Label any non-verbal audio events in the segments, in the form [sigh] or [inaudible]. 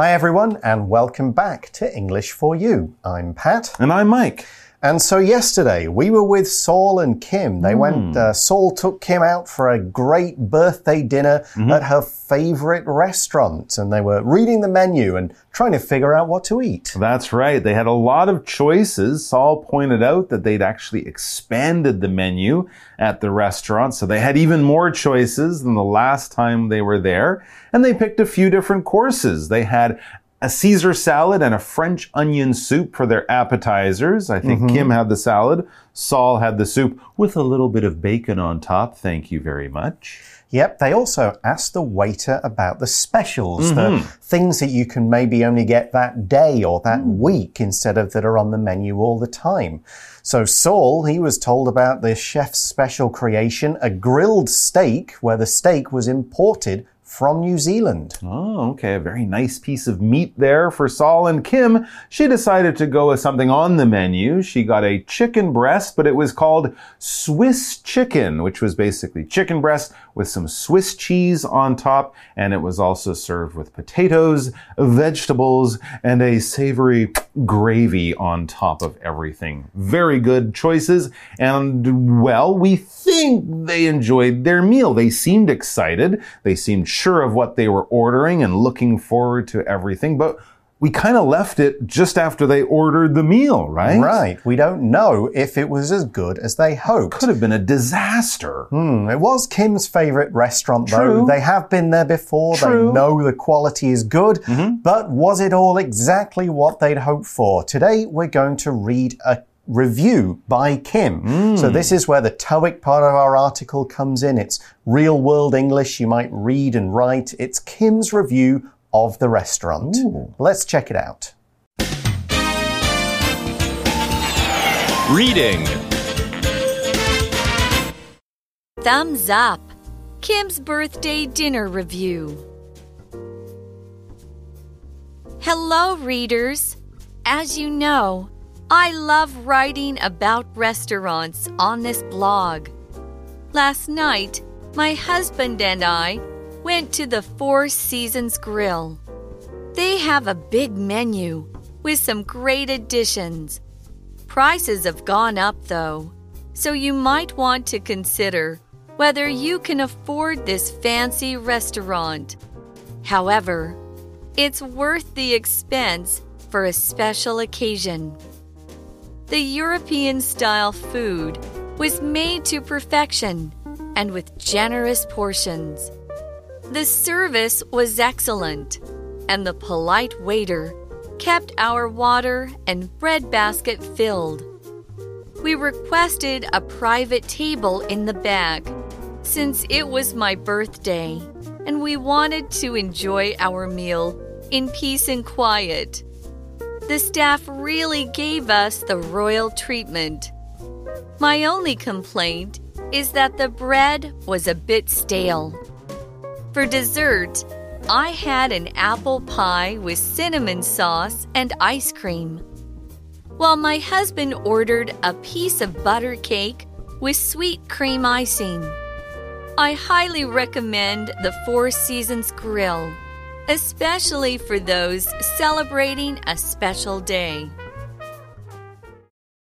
Hi, everyone, and welcome back to English for You. I'm Pat. And I'm Mike. And so yesterday we were with Saul and Kim. They mm. went, uh, Saul took Kim out for a great birthday dinner mm -hmm. at her favorite restaurant. And they were reading the menu and trying to figure out what to eat. That's right. They had a lot of choices. Saul pointed out that they'd actually expanded the menu at the restaurant. So they had even more choices than the last time they were there. And they picked a few different courses. They had a Caesar salad and a French onion soup for their appetizers. I think mm -hmm. Kim had the salad. Saul had the soup with a little bit of bacon on top. Thank you very much. Yep, they also asked the waiter about the specials, mm -hmm. the mm-hmm. things that you can maybe only get that day or that mm. week instead of that are on the menu all the time. So Saul, he was told about the chef's special creation, a grilled steak, where the steak was imported from New Zealand. Oh, okay. A very nice piece of meat there for Saul and Kim. She decided to go with something on the menu. She got a chicken breast, but it was called Swiss chicken, which was basically chicken breast with some Swiss cheese on top. And it was also served with potatoes, vegetables, and a savory gravy on top of everything. Very good choices. And well, we think they enjoyed their meal. They seemed excited. They seemed sure of what they were ordering and looking forward to everything, but we kind of left it just after they ordered the meal, right? Right. We don't know if it was as good as they hoped. Could have been a disaster. Hmm. It was Kim's favorite restaurant, True. though. They have been there before. True. They know the quality is good. Mm -hmm. But was it all exactly what they'd hoped for? Today, we're going to read a review by Kim. Mm. So this is where the TOEIC part of our article comes in. It's real world English you might read and write. It's Kim's review of the restaurant. Ooh. Let's check it out. Reading Thumbs up. Kim's birthday dinner review. Hello, readers. As you know, I love writing about restaurants on this blog. Last night, my husband and I went to the Four Seasons Grill. They have a big menu with some great additions. Prices have gone up though, so you might want to consider whether you can afford this fancy restaurant. However, it's worth the expense for a special occasion. The European style food was made to perfection and with generous portions. The service was excellent, and the polite waiter kept our water and bread basket filled. We requested a private table in the back since it was my birthday and we wanted to enjoy our meal in peace and quiet. The staff really gave us the royal treatment. My only complaint is that the bread was a bit stale. For dessert, I had an apple pie with cinnamon sauce and ice cream, while my husband ordered a piece of butter cake with sweet cream icing. I highly recommend the Four Seasons Grill especially for those celebrating a special day.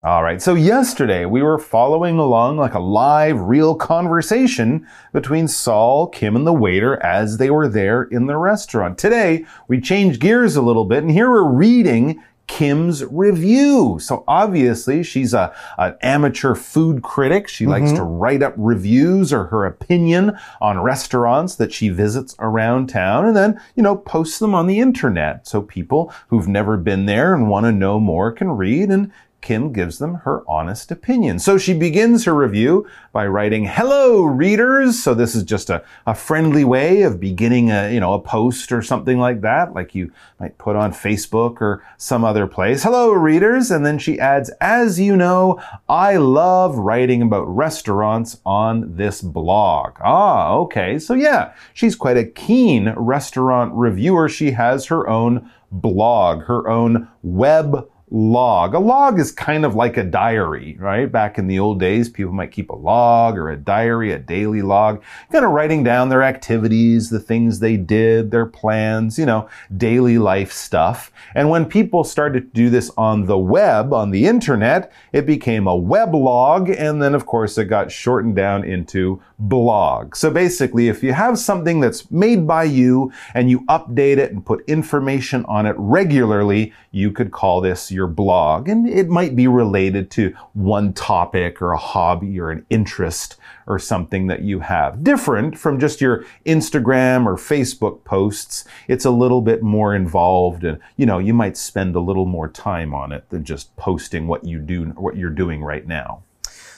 All right, so yesterday we were following along like a live, real conversation between Saul, Kim, and the waiter as they were there in the restaurant. Today we changed gears a little bit, and here we're reading Kim's review. So obviously she's a, an amateur food critic. She mm -hmm. likes mm-hmm. to write up reviews or her opinion on restaurants that she visits around town and then, you know, posts them on the internet. So people who've never been there and want to know more can read and Kim gives them her honest opinion. So she begins her review by writing, Hello, readers. So this is just a, a friendly way of beginning a, you know, a post or something like that, like you might put on Facebook or some other place. Hello, readers. And then she adds, As you know, I love writing about restaurants on this blog. Ah, okay. So yeah, she's quite a keen restaurant reviewer. She has her own blog, her own web log. A log is kind of like a diary, right? Back in the old days, people might keep a log or a diary, a daily log, kind of writing down their activities, the things they did, their plans, you know, daily life stuff. And when people started to do this on the web, on the internet, it became a weblog. And then, of course, it got shortened down into blog. So basically, if you have something that's made by you and you update it and put information on it regularly, you could call this your blog. And it might be related to one topic or a hobby or an interest or something that you have. Different from just your Instagram or Facebook posts. It's a little bit more involved and, you know, you might spend a little more time on it than just posting what you do, what you're doing right now.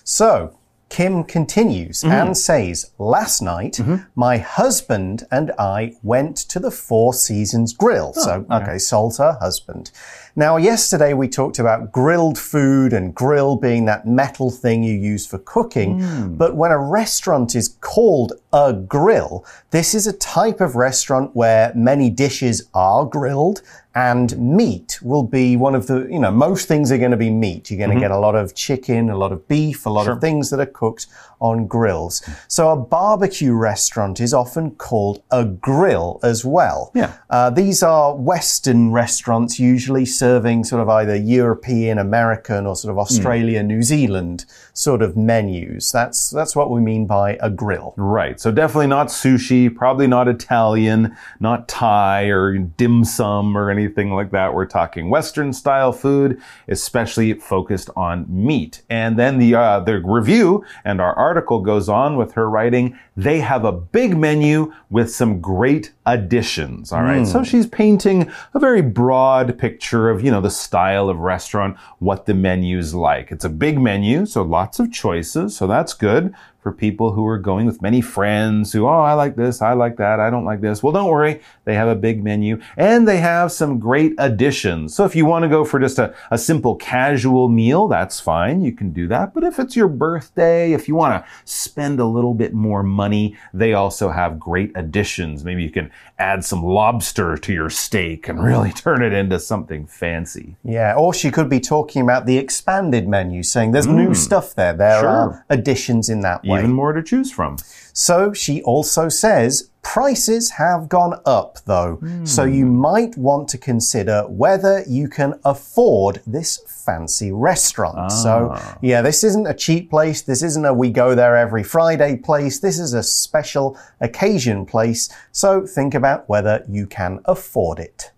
So, Kim continues mm -hmm. and says, Last night, mm -hmm. my husband and I went to the Four Seasons Grill. Oh, so, okay, okay, Salter, her husband. Now, yesterday we talked about grilled food and grill being that metal thing you use for cooking. Mm. But when a restaurant is called a grill, this is a type of restaurant where many dishes are grilled and meat will be one of the, you know, most things are going to be meat. You're going to mm -hmm. get a lot of chicken, a lot of beef, a lot sure. of things that are cooked on grills. So a barbecue restaurant is often called a grill as well. Yeah. Uh, these are Western restaurants, usually serving sort of either European, American, or sort of Australia, mm. New Zealand sort of menus. That's that's what we mean by a grill. Right. So definitely not sushi, probably not Italian, not Thai or dim sum or anything anything like that. We're talking Western style food, especially focused on meat. And then the, uh, the review and our article goes on with her writing, they have a big menu with some great additions. All right. Mm. So she's painting a very broad picture of, you know, the style of restaurant, what the menu's like. It's a big menu, so lots of choices. So that's good for people who are going with many friends who, oh, I like this, I like that, I don't like this. Well, don't worry. They have a big menu and they have some great additions. So if you want to go for just a, a simple casual meal, that's fine. You can do that. But if it's your birthday, if you want to spend a little bit more money, they also have great additions. Maybe you can add some lobster to your steak and really [laughs] turn it into something fancy. Yeah. Or she could be talking about the expanded menu, saying there's mm. new stuff there. There sure. are additions in that way way. Even more to choose from. So she also says prices have gone up though. Mm. So you might want to consider whether you can afford this fancy restaurant. Ah. So yeah, this isn't a cheap place. This isn't a we go there every Friday place. This is a special occasion place. So think about whether you can afford it.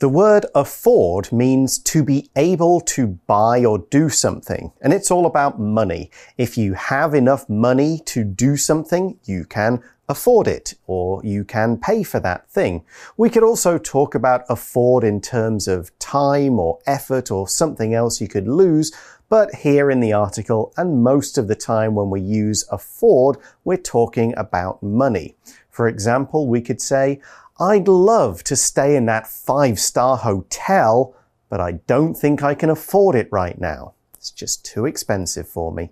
The word afford means to be able to buy or do something, and it's all about money. If you have enough money to do something, you can afford it, or you can pay for that thing. We could also talk about afford in terms of time or effort or something else you could lose, but here in the article, and most of the time when we use afford, we're talking about money. For example, we could say, I'd love to stay in that five star hotel, but I don't think I can afford it right now. It's just too expensive for me.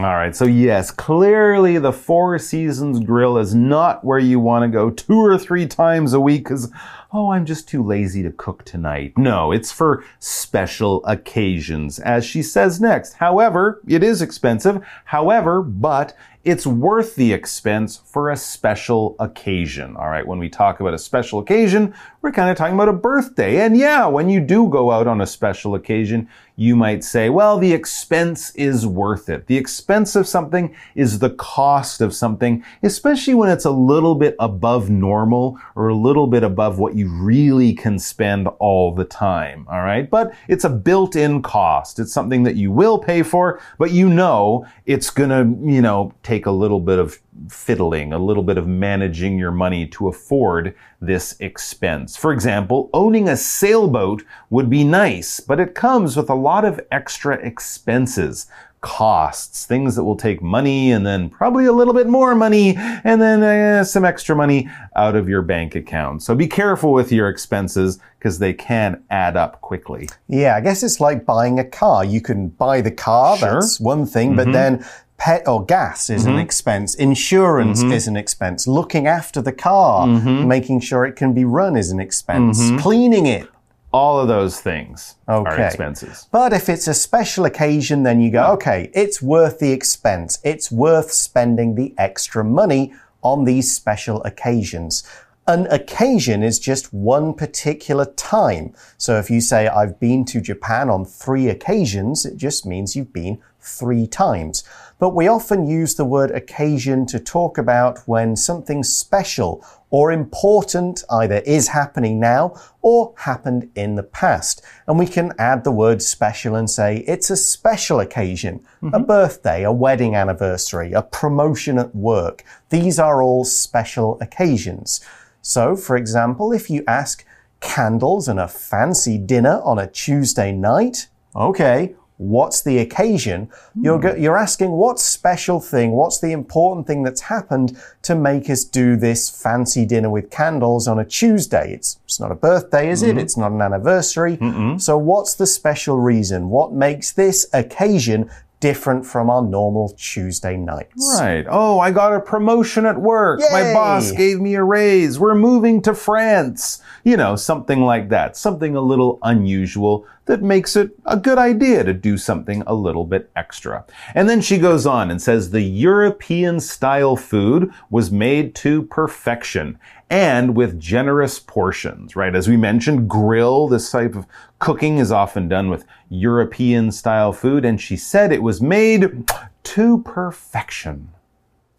All right, so yes, clearly the Four Seasons Grill is not where you want to go two or three times a week because, oh, I'm just too lazy to cook tonight. No, it's for special occasions, as she says next. However, it is expensive. However, but it's worth the expense for a special occasion. All right, when we talk about a special occasion, we're kind of talking about a birthday. And yeah, when you do go out on a special occasion, you might say, well, the expense is worth it. The expense of something is the cost of something, especially when it's a little bit above normal or a little bit above what you really can spend all the time. All right. But it's a built in cost. It's something that you will pay for, but you know it's going to, you know, take a little bit of fiddling, a little bit of managing your money to afford this expense. For example, owning a sailboat would be nice, but it comes with a lot of extra expenses costs, things that will take money and then probably a little bit more money and then uh, some extra money out of your bank account. So be careful with your expenses because they can add up quickly. Yeah, I guess it's like buying a car. You can buy the car, sure. that's one thing, mm -hmm. but mm-hmm. then pet or gas is mm -hmm. an mm-hmm. expense. Insurance mm -hmm. is an expense. Looking after the car, mm -hmm. making sure it can be run is an expense. Mm-hmm. Cleaning it All of those things are Okay. expenses. But if it's a special occasion, then you go, okay, it's worth the expense. It's worth spending the extra money on these special occasions. An occasion is just one particular time. So if you say, I've been to Japan on three occasions, it just means you've been three times. But we often use the word occasion to talk about when something special or important either is happening now or happened in the past. And we can add the word special and say it's a special occasion, a mm-hmm. birthday, a wedding anniversary, a promotion at work. These are all special occasions. So, for example, if you ask candles and a fancy dinner on a Tuesday night, okay, what's the occasion? You're, hmm. you're asking what special thing, what's the important thing that's happened to make us do this fancy dinner with candles on a Tuesday? It's, it's not a birthday, is it? Mm-hmm. It's not an anniversary. So, what's the special reason? What makes this occasion different from our normal Tuesday nights? Right. Oh, I got a promotion at work. My boss gave me a raise. We're moving to France. You know, something like that. Something a little unusual that makes it a good idea to do something a little bit extra. And then she goes on and says the European style food was made to perfection and with generous portions, right? As we mentioned, grill, this type of cooking is often done with European style food. And she said it was made to perfection.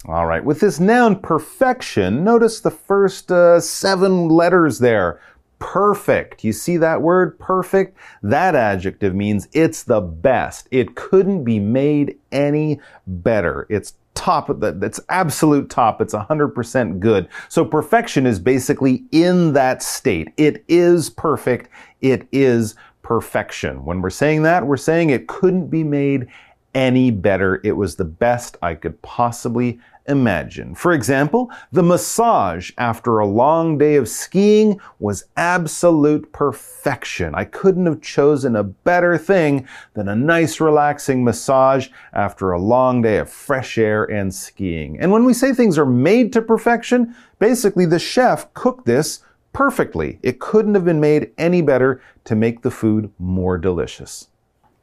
All right, with this noun perfection, notice the first uh, seven letters there. Perfect. You see that word perfect? That adjective means it's the best. It couldn't be made any better. It's top it's absolute top. It's 100% good. So perfection is basically in that state. It is perfect. It is perfection. When we're saying that, we're saying it couldn't be made any better. It was the best I could possibly imagine. For example, the massage after a long day of skiing was absolute perfection. I couldn't have chosen a better thing than a nice relaxing massage after a long day of fresh air and skiing. And when we say things are made to perfection, basically the chef cooked this perfectly. It couldn't have been made any better to make the food more delicious.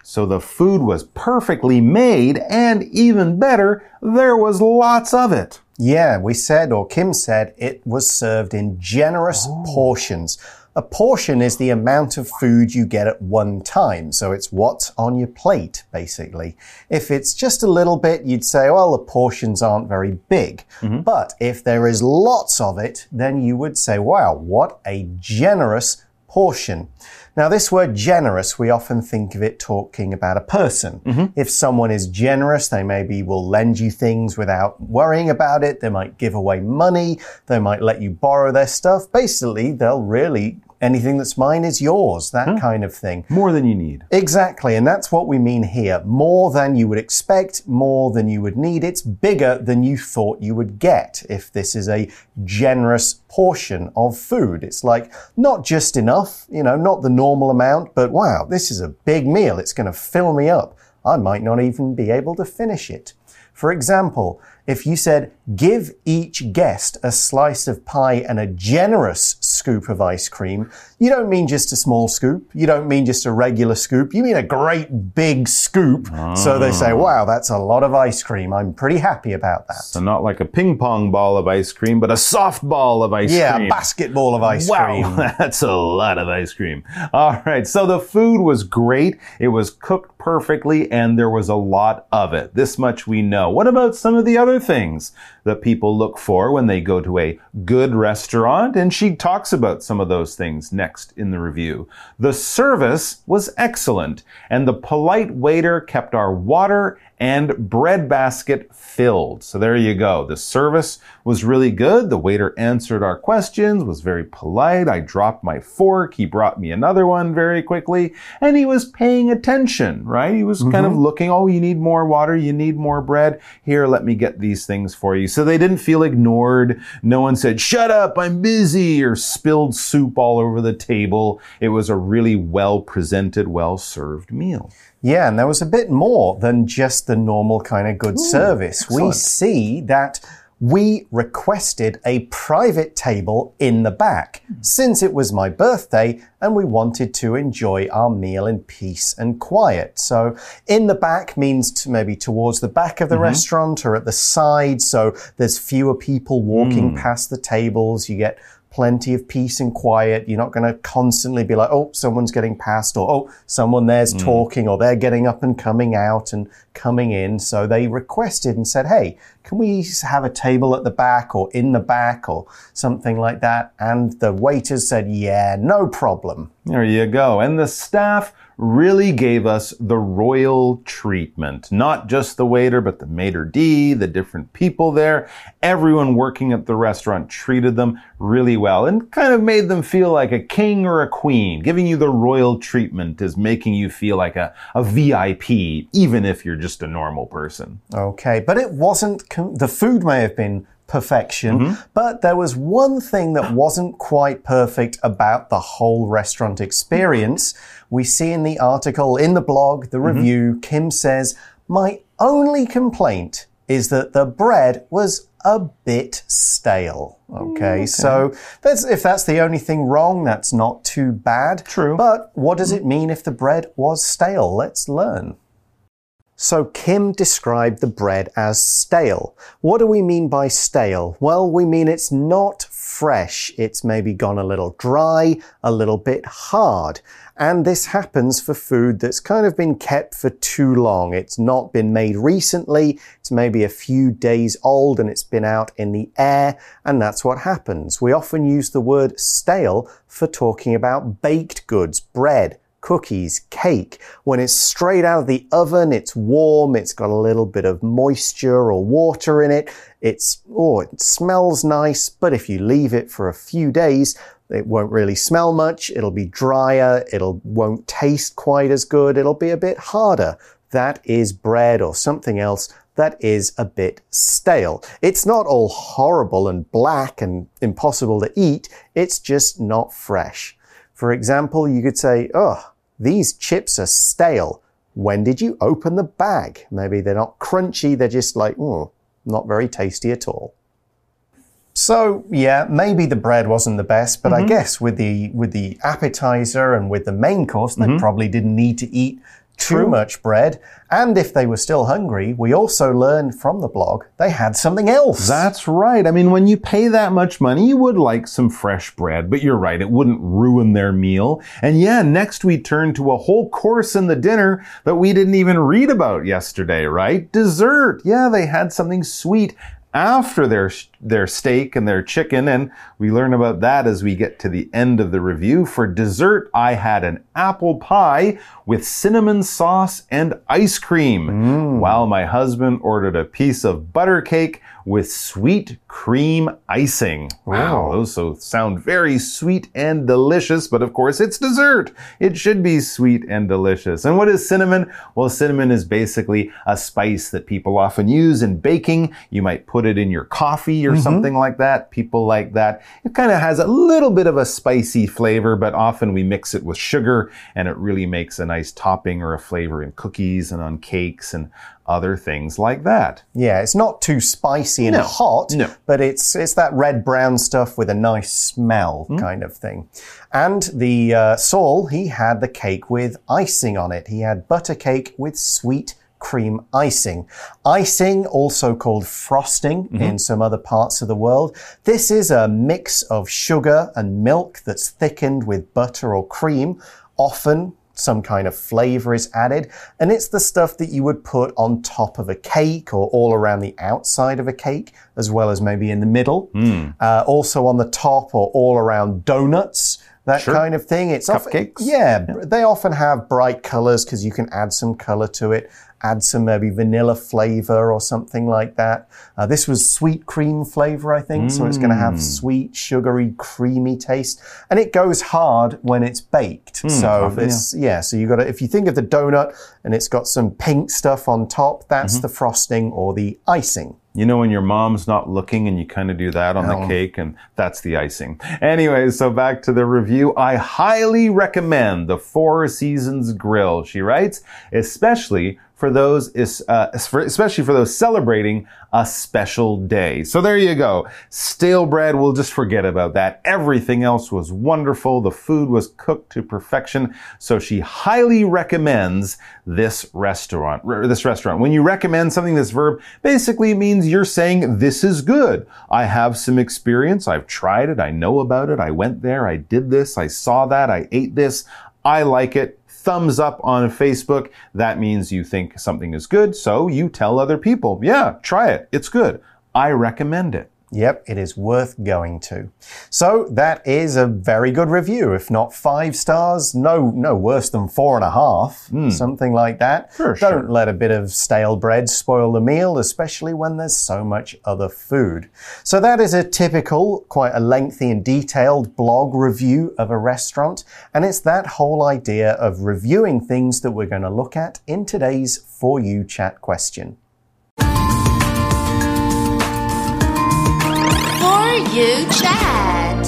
So the food was perfectly made, and even better, there was lots of it. Yeah, we said, or Kim said, it was served in generous oh. portions. A portion is the amount of food you get at one time. So it's what's on your plate, basically. If it's just a little bit, you'd say, well, the portions aren't very big. Mm-hmm. But if there is lots of it, then you would say, wow, what a generous portion. Now, this word generous, we often think of it talking about a person. Mm-hmm. If someone is generous, they maybe will lend you things without worrying about it. They might give away money. They might let you borrow their stuff. Basically, they'll really, anything that's mine is yours, that kind of thing. More than you need. Exactly, and that's what we mean here. More than you would expect, more than you would need. It's bigger than you thought you would get if this is a generous portion of food. It's like not just enough, you know, not the normal amount, but wow, this is a big meal. It's going to fill me up. I might not even be able to finish it. For example, if you said, give each guest a slice of pie and a generous scoop of ice cream, you don't mean just a small scoop. You don't mean just a regular scoop. You mean a great big scoop. So they say, ah. wow, that's a lot of ice cream. I'm pretty happy about that. So not like a ping pong ball of ice cream, but a soft ball of ice yeah, cream. a basketball of ice cream. Wow, [laughs] that's a lot of ice cream. All right, so the food was great. It was cooked perfectly, and there was a lot of it. This much we know. What about some of the other things that people look for when they go to a good restaurant? And she talks about some of those things next in the review. The service was excellent, and the polite waiter kept our water and bread basket filled. So there you go. The service was really good. The waiter answered our questions, was very polite. I dropped my fork. He brought me another one very quickly. And he was paying attention, right? He was kind of mm-hmm. looking, oh, you need more water. You need more bread. Here, let me get these things for you. So they didn't feel ignored. No one said, shut up, I'm busy, or spilled soup all over the table. It was a really well presented, well served meal. Yeah, and there was a bit more than just the normal kind of good service. We see that we requested a private table in the back since it was my birthday and we wanted to enjoy our meal in peace and quiet. So, in the back means to maybe towards the back of the mm -hmm. restaurant or at the side, so there's fewer people walking mm. past the tables. You get plenty of peace and quiet. You're not going to constantly be like, oh, someone's getting past, or oh, someone there's mm. talking, or they're getting up and coming out and coming in. So they requested and said, hey, can we have a table at the back or in the back or something like that? And the waiters said, yeah, no problem. There you go. And the staff really gave us the royal treatment. Not just the waiter, but the maitre d', the different people there. Everyone working at the restaurant treated them really well and kind of made them feel like a king or a queen. Giving you the royal treatment is making you feel like a, a VIP, even if you're just a normal person. Okay, but it wasn't, the food may have been perfection. Mm -hmm. But there was one thing that wasn't quite perfect about the whole restaurant experience. We see in the article, in the blog, the mm-hmm. review, mm -hmm. Kim says, My only complaint is that the bread was a bit stale. Okay, okay. so that's, if that's the only thing wrong, that's not too bad. True. But what does it mean if the bread was stale? Let's learn. So Kim described the bread as stale. What do we mean by stale? Well, we mean it's not fresh. It's maybe gone a little dry, a little bit hard. And this happens for food that's kind of been kept for too long. It's not been made recently. It's maybe a few days old and it's been out in the air. And that's what happens. We often use the word stale for talking about baked goods, bread, cookies, cake. When it's straight out of the oven, it's warm, it's got a little bit of moisture or water in it. It's, oh, it smells nice, but if you leave it for a few days, it won't really smell much. It'll be drier. It'll won't taste quite as good. It'll be a bit harder. That is bread or something else that is a bit stale. It's not all horrible and black and impossible to eat. It's just not fresh. For example, you could say, oh, these chips are stale. When did you open the bag? Maybe they're not crunchy, they're just like, mm, not very tasty at all. So yeah, maybe the bread wasn't the best, but mm -hmm. I mm-hmm. guess with the with the appetizer and with the main course, they mm -hmm. probably didn't need to eat too True. much bread. And if they were still hungry, we also learned from the blog they had something else. That's right. I mean, when you pay that much money, you would like some fresh bread, but you're right, it wouldn't ruin their meal. And yeah, next we turn to a whole course in the dinner that we didn't even read about yesterday, right? Dessert. Yeah, they had something sweet after their their steak and their chicken and we learn about that as we get to the end of the review for dessert I had an apple pie with cinnamon sauce and ice cream mm. while my husband ordered a piece of butter cake with sweet cream icing. Wow, those so sound very sweet and delicious, but of course it's dessert. It should be sweet and delicious. And what is cinnamon? Well, cinnamon is basically a spice that people often use in baking. You might put it in your coffee or mm -hmm. something like that. People like that. It kind of has a little bit of a spicy flavor, but often we mix it with sugar and it really makes a nice topping or a flavor in cookies and on cakes and other things like that. Yeah, it's not too spicy and no, hot, no. but it's it's that red brown stuff with a nice smell mm. kind of thing. And the uh, Saul, he had the cake with icing on it. He had butter cake with sweet cream icing. Icing, also called frosting mm -hmm. in some other parts of the world. This is a mix of sugar and milk that's thickened with butter or cream, often some kind of flavor is added. And it's the stuff that you would put on top of a cake or all around the outside of a cake, as well as maybe in the middle. Mm. Uh, also on the top or all around donuts. That sure. kind of thing. It's cupcakes. Often, yeah, yeah, they often have bright colors because you can add some color to it add some maybe vanilla flavor or something like that. Uh, this was sweet cream flavor, I think, mm. so it's going to have mm. sweet, sugary, creamy taste, and it goes hard when it's baked. Mm, so this, yeah. yeah. so you got to if you think of the donut and it's got some pink stuff on top, that's mm -hmm. the frosting or the icing. You know, when your mom's not looking and you kind of do that on oh. the cake, and that's the icing. Anyway, so back to the review. I highly recommend the Four Seasons Grill, she writes, especially for those is uh, especially for those celebrating a special day. So there you go. Stale bread, we'll just forget about that. Everything else was wonderful. The food was cooked to perfection. So she highly recommends this restaurant. This restaurant. When you recommend something, this verb basically means you're saying this is good. I have some experience. I've tried it. I know about it. I went there. I did this. I saw that. I ate this. I like it thumbs up on Facebook, that means you think something is good. So you tell other people, yeah, try it. It's good. I recommend it. Yep, it is worth going to. So that is a very good review. If not five stars, no, no worse than four and a half, mm. something like that. For Don't sure. let a bit of stale bread spoil the meal, especially when there's so much other food. So that is a typical, quite a lengthy and detailed blog review of a restaurant, and it's that whole idea of reviewing things that we're going to look at in today's For You chat question. You Chat.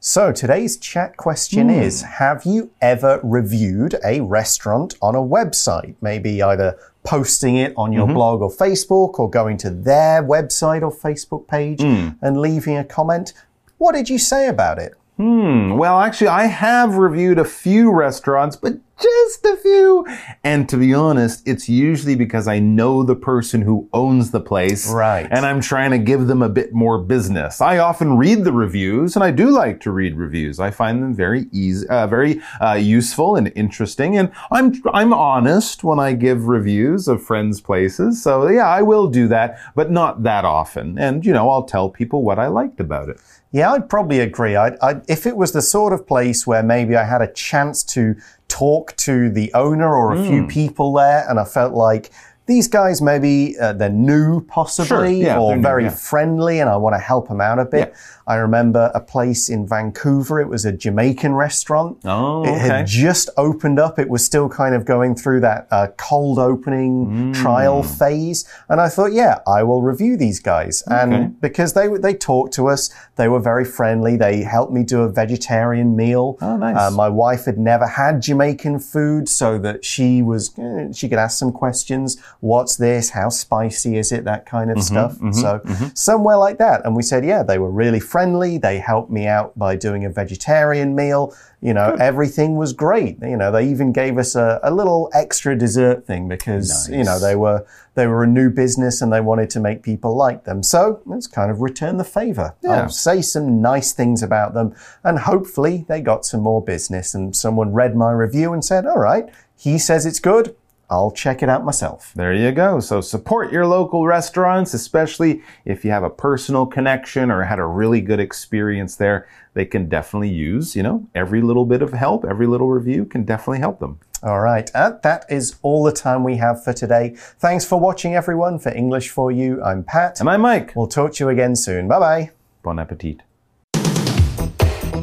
So today's chat question mm. is Have you ever reviewed a restaurant on a website? Maybe either posting it on your mm -hmm. blog or Facebook or going to their website or Facebook page mm. and leaving a comment. What did you say about it? Hmm. Well, actually, I have reviewed a few restaurants, but just a few. And to be honest, it's usually because I know the person who owns the place. Right. And I'm trying to give them a bit more business. I often read the reviews and I do like to read reviews. I find them very easy, uh, very uh, useful and interesting. And I'm, I'm honest when I give reviews of friends' places. So yeah, I will do that, but not that often. And, you know, I'll tell people what I liked about it. Yeah, I'd probably agree. I'd, I'd, if it was the sort of place where maybe I had a chance to talk to the owner or a mm. few people there and I felt like these guys maybe uh, they're new possibly sure. yeah, or very new, yeah. friendly and I want to help them out a bit. Yeah. I remember a place in Vancouver. It was a Jamaican restaurant. Oh, okay. It had just opened up. It was still kind of going through that uh, cold opening mm. trial phase. And I thought, yeah, I will review these guys. Okay. And because they they talked to us, they were very friendly. They helped me do a vegetarian meal. Oh, nice. Uh, my wife had never had Jamaican food, so that she was eh, she could ask some questions. What's this? How spicy is it? That kind of mm -hmm, stuff. Mm -hmm, so -hmm. somewhere like that. And we said, yeah, they were really friendly. They helped me out by doing a vegetarian meal. You know, Good. everything was great. You know, they even gave us a, a little extra dessert thing because, nice. you know, they were they were a new business and they wanted to make people like them. So let's kind of return the favor. Yeah. I'll say some nice things about them and hopefully they got some more business and someone read my review and said, all right, he says it's good. I'll check it out myself. There you go. So support your local restaurants, especially if you have a personal connection or had a really good experience there. They can definitely use, you know, every little bit of help, every little review can definitely help them. All right. Uh, that is all the time we have for today. Thanks for watching, everyone. For English for You, I'm Pat. And I'm Mike. We'll talk to you again soon. Bye bye. Bon appetit.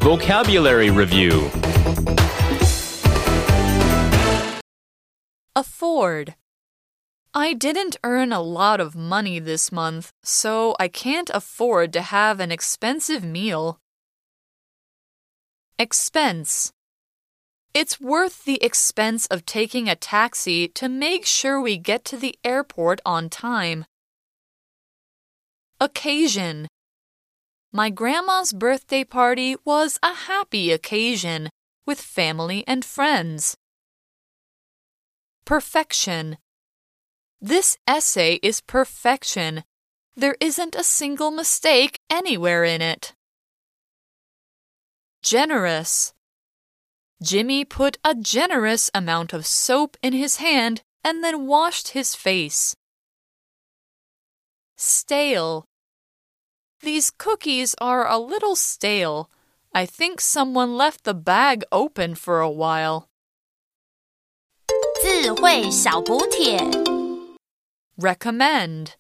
Vocabulary Review Afford. I didn't earn a lot of money this month, so I can't afford to have an expensive meal. Expense. It's worth the expense of taking a taxi to make sure we get to the airport on time. Occasion. My grandma's birthday party was a happy occasion with family and friends. Perfection. This essay is perfection. There isn't a single mistake anywhere in it. Generous. Jimmy put a generous amount of soap in his hand and then washed his face. Stale. These cookies are a little stale. I think someone left the bag open for a while. 智慧小补帖 Recommend